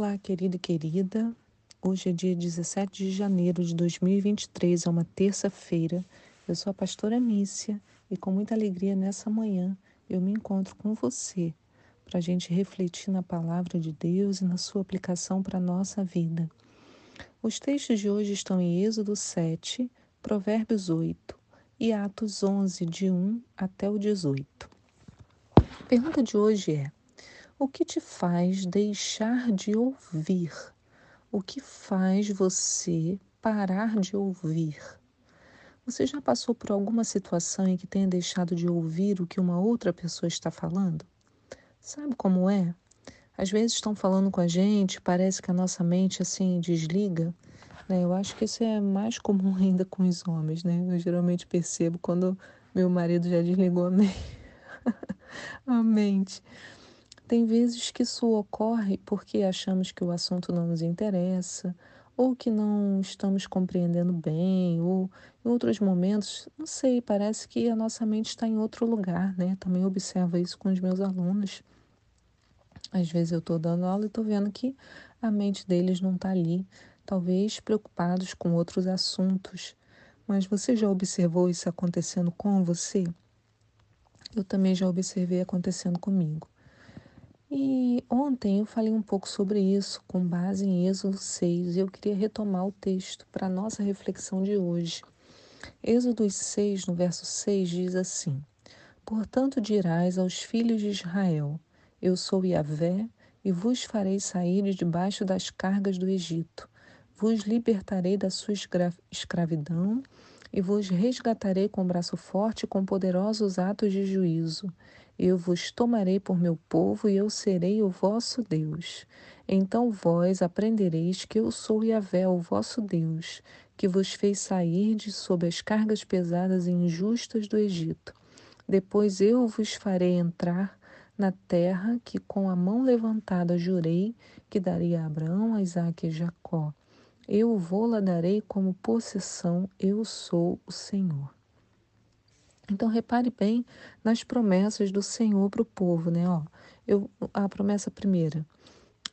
Olá, querido e querida. Hoje é dia 17 de janeiro de 2023, é uma terça-feira. Eu sou a pastora Mícia e com muita alegria nessa manhã eu me encontro com você para a gente refletir na palavra de Deus e na sua aplicação para a nossa vida. Os textos de hoje estão em Êxodo 7, Provérbios 8 e Atos 11, de 1 até o 18. A pergunta de hoje é: o que te faz deixar de ouvir? O que faz você parar de ouvir? Você já passou por alguma situação em que tenha deixado de ouvir o que uma outra pessoa está falando? Sabe como é? Às vezes estão falando com a gente, parece que a nossa mente assim desliga. Né? Eu acho que isso é mais comum ainda com os homens, né? Eu geralmente percebo quando meu marido já desligou a mente. a mente. Tem vezes que isso ocorre porque achamos que o assunto não nos interessa, ou que não estamos compreendendo bem, ou em outros momentos, não sei, parece que a nossa mente está em outro lugar, né? Também observo isso com os meus alunos. Às vezes eu estou dando aula e estou vendo que a mente deles não está ali, talvez preocupados com outros assuntos. Mas você já observou isso acontecendo com você? Eu também já observei acontecendo comigo. E ontem eu falei um pouco sobre isso com base em Êxodo 6 e eu queria retomar o texto para a nossa reflexão de hoje. Êxodo 6, no verso 6, diz assim: Portanto dirás aos filhos de Israel: Eu sou Yahvé e vos farei sair de debaixo das cargas do Egito. Vos libertarei da sua escravidão e vos resgatarei com braço forte e com poderosos atos de juízo. Eu vos tomarei por meu povo e eu serei o vosso Deus. Então vós aprendereis que eu sou Yahvé, o vosso Deus, que vos fez sair de sob as cargas pesadas e injustas do Egito. Depois eu vos farei entrar na terra que com a mão levantada jurei que daria a Abraão, a Isaque e Jacó. Eu vou-la darei como possessão, eu sou o Senhor. Então repare bem nas promessas do Senhor para o povo, né? Ó, eu, a promessa primeira: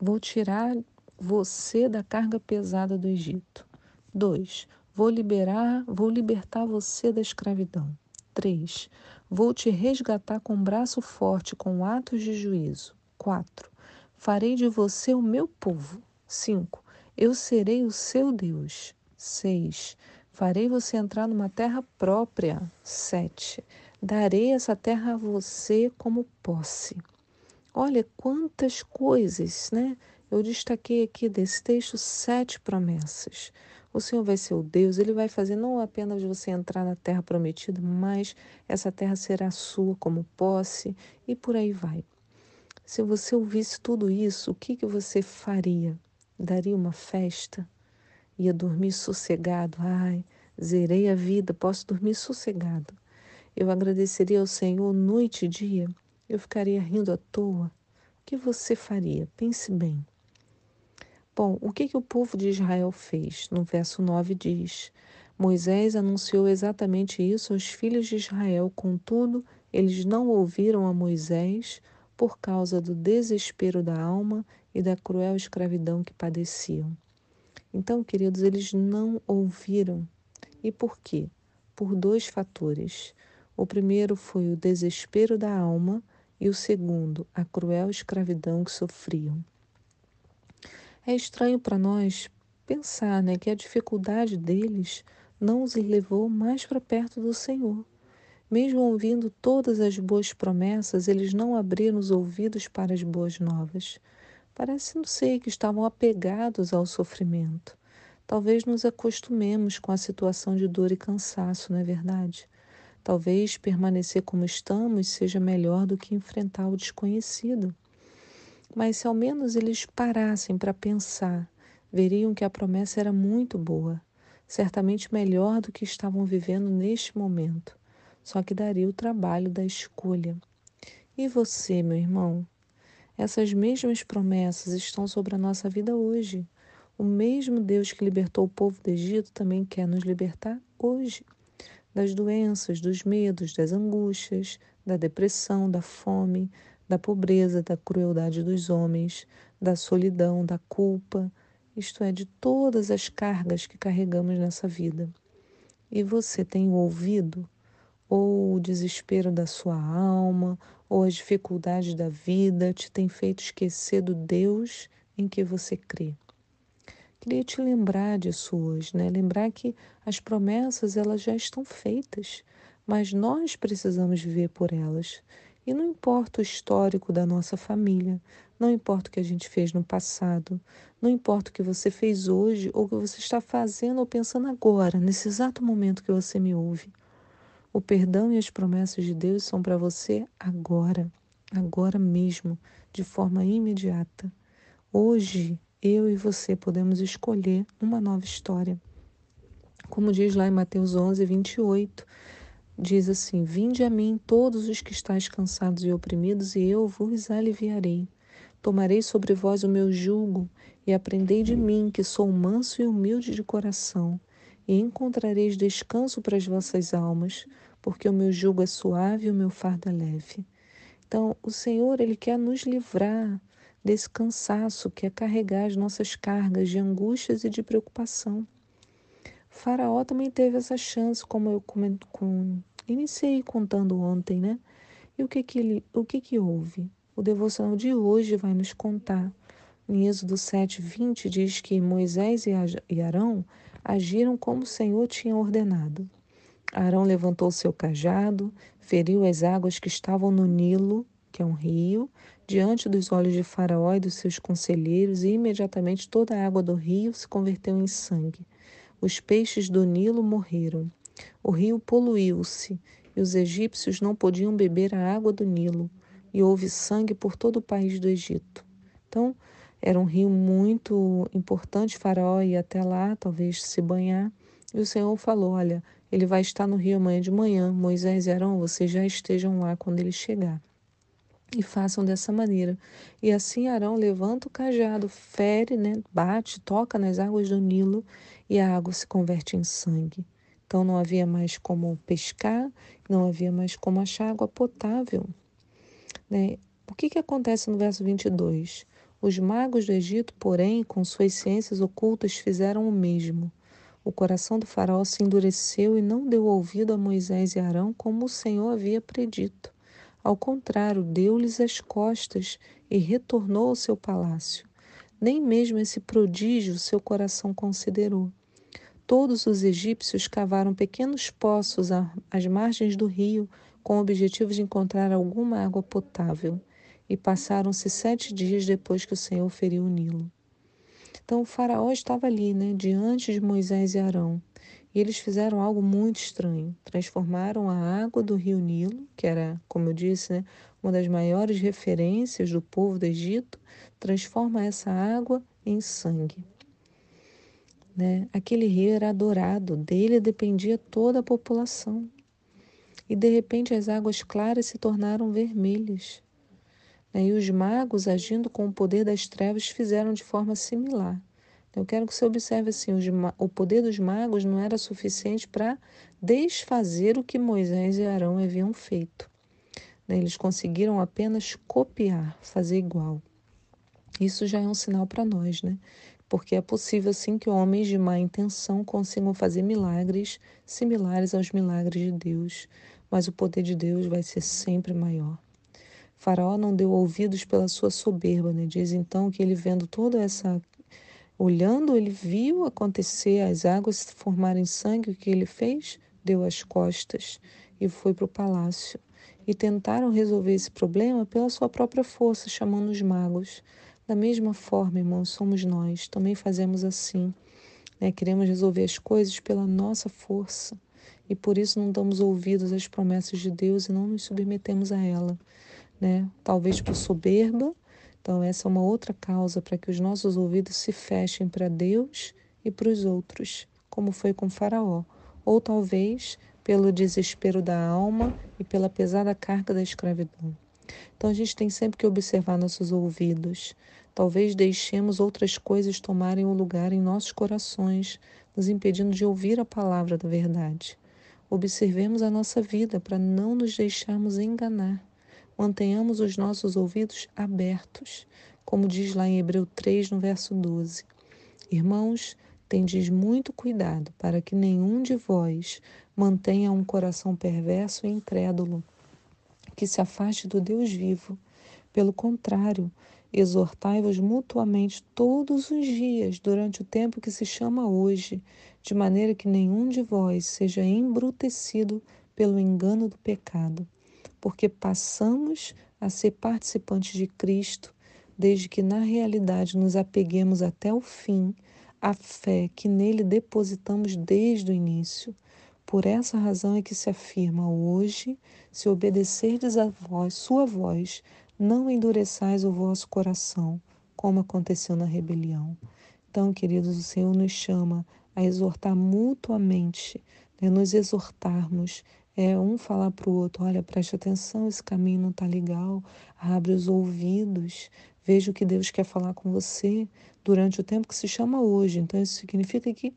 vou tirar você da carga pesada do Egito. 2. Vou liberar, vou libertar você da escravidão. 3. Vou te resgatar com braço forte, com atos de juízo. 4. Farei de você o meu povo. 5. Eu serei o seu Deus. 6. Farei você entrar numa terra própria. 7. Darei essa terra a você como posse. Olha quantas coisas, né? Eu destaquei aqui desse texto sete promessas. O Senhor vai ser o Deus, ele vai fazer não apenas você entrar na terra prometida, mas essa terra será sua como posse e por aí vai. Se você ouvisse tudo isso, o que, que você faria? Daria uma festa? Ia dormir sossegado. Ai, zerei a vida, posso dormir sossegado. Eu agradeceria ao Senhor noite e dia. Eu ficaria rindo à toa. O que você faria? Pense bem. Bom, o que, que o povo de Israel fez? No verso 9 diz: Moisés anunciou exatamente isso aos filhos de Israel, contudo, eles não ouviram a Moisés por causa do desespero da alma e da cruel escravidão que padeciam. Então, queridos, eles não ouviram. E por quê? Por dois fatores. O primeiro foi o desespero da alma e o segundo, a cruel escravidão que sofriam. É estranho para nós pensar né, que a dificuldade deles não os levou mais para perto do Senhor. Mesmo ouvindo todas as boas promessas, eles não abriram os ouvidos para as boas novas. Parece, não sei, que estavam apegados ao sofrimento. Talvez nos acostumemos com a situação de dor e cansaço, não é verdade? Talvez permanecer como estamos seja melhor do que enfrentar o desconhecido. Mas se ao menos eles parassem para pensar, veriam que a promessa era muito boa, certamente melhor do que estavam vivendo neste momento, só que daria o trabalho da escolha. E você, meu irmão? Essas mesmas promessas estão sobre a nossa vida hoje. O mesmo Deus que libertou o povo do Egito também quer nos libertar hoje das doenças, dos medos, das angústias, da depressão, da fome, da pobreza, da crueldade dos homens, da solidão, da culpa, isto é, de todas as cargas que carregamos nessa vida. E você tem ouvido ou o desespero da sua alma, ou as dificuldades da vida te tem feito esquecer do Deus em que você crê. Queria te lembrar disso hoje, né? Lembrar que as promessas elas já estão feitas, mas nós precisamos viver por elas. E não importa o histórico da nossa família, não importa o que a gente fez no passado, não importa o que você fez hoje ou o que você está fazendo ou pensando agora, nesse exato momento que você me ouve. O perdão e as promessas de Deus são para você agora, agora mesmo, de forma imediata. Hoje, eu e você podemos escolher uma nova história. Como diz lá em Mateus 11, 28, diz assim: Vinde a mim todos os que estáis cansados e oprimidos, e eu vos aliviarei. Tomarei sobre vós o meu jugo e aprendei de mim, que sou manso e humilde de coração, e encontrareis descanso para as vossas almas, porque o meu jugo é suave e o meu fardo é leve. Então, o Senhor, Ele quer nos livrar desse cansaço que é carregar as nossas cargas de angústias e de preocupação. Faraó também teve essa chance, como eu comento, com, iniciei contando ontem, né? E o que que, ele, o que que houve? O devocional de hoje vai nos contar. Em Êxodo 7, 20 diz que Moisés e Arão agiram como o Senhor tinha ordenado. Arão levantou seu cajado, feriu as águas que estavam no Nilo, que é um rio, diante dos olhos de Faraó e dos seus conselheiros, e imediatamente toda a água do rio se converteu em sangue. Os peixes do Nilo morreram. O rio poluiu-se, e os egípcios não podiam beber a água do Nilo, e houve sangue por todo o país do Egito. Então, era um rio muito importante, Faraó ia até lá, talvez se banhar, e o Senhor falou: Olha, ele vai estar no rio amanhã de manhã. Moisés e Arão, vocês já estejam lá quando ele chegar. E façam dessa maneira. E assim Arão levanta o cajado, fere, né, bate, toca nas águas do Nilo e a água se converte em sangue. Então não havia mais como pescar, não havia mais como achar água potável. Né? O que, que acontece no verso 22? Os magos do Egito, porém, com suas ciências ocultas, fizeram o mesmo. O coração do faraó se endureceu e não deu ouvido a Moisés e Arão como o Senhor havia predito. Ao contrário, deu-lhes as costas e retornou ao seu palácio. Nem mesmo esse prodígio seu coração considerou. Todos os egípcios cavaram pequenos poços às margens do rio com o objetivo de encontrar alguma água potável. E passaram-se sete dias depois que o Senhor feriu o Nilo. Então o faraó estava ali, né, diante de Moisés e Arão. E eles fizeram algo muito estranho. Transformaram a água do rio Nilo, que era, como eu disse, né, uma das maiores referências do povo do Egito, transforma essa água em sangue. Né? Aquele rio era adorado, dele dependia toda a população. E de repente as águas claras se tornaram vermelhas. E os magos, agindo com o poder das trevas, fizeram de forma similar. Eu quero que você observe assim: o poder dos magos não era suficiente para desfazer o que Moisés e Arão haviam feito. Né? Eles conseguiram apenas copiar, fazer igual. Isso já é um sinal para nós, né? Porque é possível sim que homens de má intenção consigam fazer milagres similares aos milagres de Deus, mas o poder de Deus vai ser sempre maior. Faraó não deu ouvidos pela sua soberba, né? Diz então que ele vendo toda essa olhando, ele viu acontecer as águas se formarem sangue, o que ele fez? Deu as costas e foi para o palácio. E tentaram resolver esse problema pela sua própria força, chamando os magos. Da mesma forma, irmãos, somos nós, também fazemos assim. Né? Queremos resolver as coisas pela nossa força e por isso não damos ouvidos às promessas de Deus e não nos submetemos a ela né? Talvez por soberba. Então, essa é uma outra causa para que os nossos ouvidos se fechem para Deus e para os outros, como foi com Faraó. Ou talvez pelo desespero da alma e pela pesada carga da escravidão. Então, a gente tem sempre que observar nossos ouvidos. Talvez deixemos outras coisas tomarem o lugar em nossos corações, nos impedindo de ouvir a palavra da verdade. Observemos a nossa vida para não nos deixarmos enganar Mantenhamos os nossos ouvidos abertos. como diz lá em Hebreu 3, no verso 12. Irmãos, tendes muito cuidado para que nenhum de vós mantenha um coração perverso e incrédulo, que se afaste do Deus vivo. Pelo contrário, exortai-vos mutuamente todos os dias, durante o tempo que se chama hoje, de maneira que nenhum de vós seja embrutecido pelo engano do pecado, porque passamos a ser participantes de Cristo, desde que na realidade nos apeguemos até o fim à fé que nele depositamos desde o início. Por essa razão é que se afirma hoje: se obedecerdes a voz, sua voz, não endureçais o vosso coração, como aconteceu na rebelião. Então, queridos, o Senhor nos chama a exortar mutuamente, né, nos exortarmos, é um falar para o outro, olha, preste atenção, esse caminho não está legal, abre os ouvidos, veja o que Deus quer falar com você durante o tempo que se chama hoje. Então, isso significa que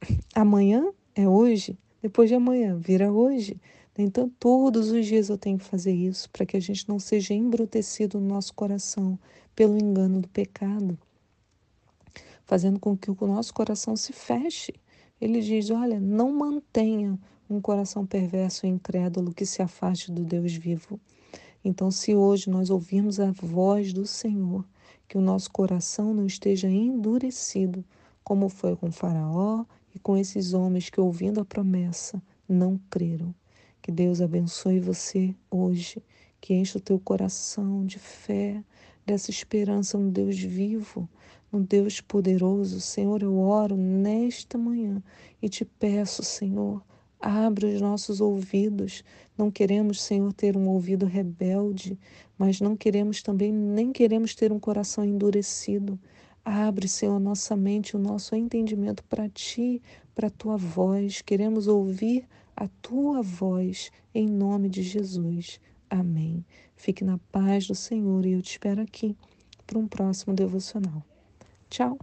amanhã é hoje, depois de amanhã vira hoje. Então, todos os dias eu tenho que fazer isso para que a gente não seja embrutecido no nosso coração pelo engano do pecado, fazendo com que o nosso coração se feche. Ele diz: olha, não mantenha um coração perverso e incrédulo que se afaste do Deus vivo. Então, se hoje nós ouvirmos a voz do Senhor, que o nosso coração não esteja endurecido, como foi com Faraó e com esses homens que, ouvindo a promessa, não creram. Que Deus abençoe você hoje, que enche o teu coração de fé, dessa esperança no Deus vivo, no Deus poderoso. Senhor, eu oro nesta manhã e te peço, Senhor, abre os nossos ouvidos. Não queremos, Senhor, ter um ouvido rebelde, mas não queremos também, nem queremos ter um coração endurecido. Abre, Senhor, nossa mente, o nosso entendimento para Ti, para a Tua voz. Queremos ouvir a tua voz, em nome de Jesus. Amém. Fique na paz do Senhor e eu te espero aqui para um próximo devocional. Tchau!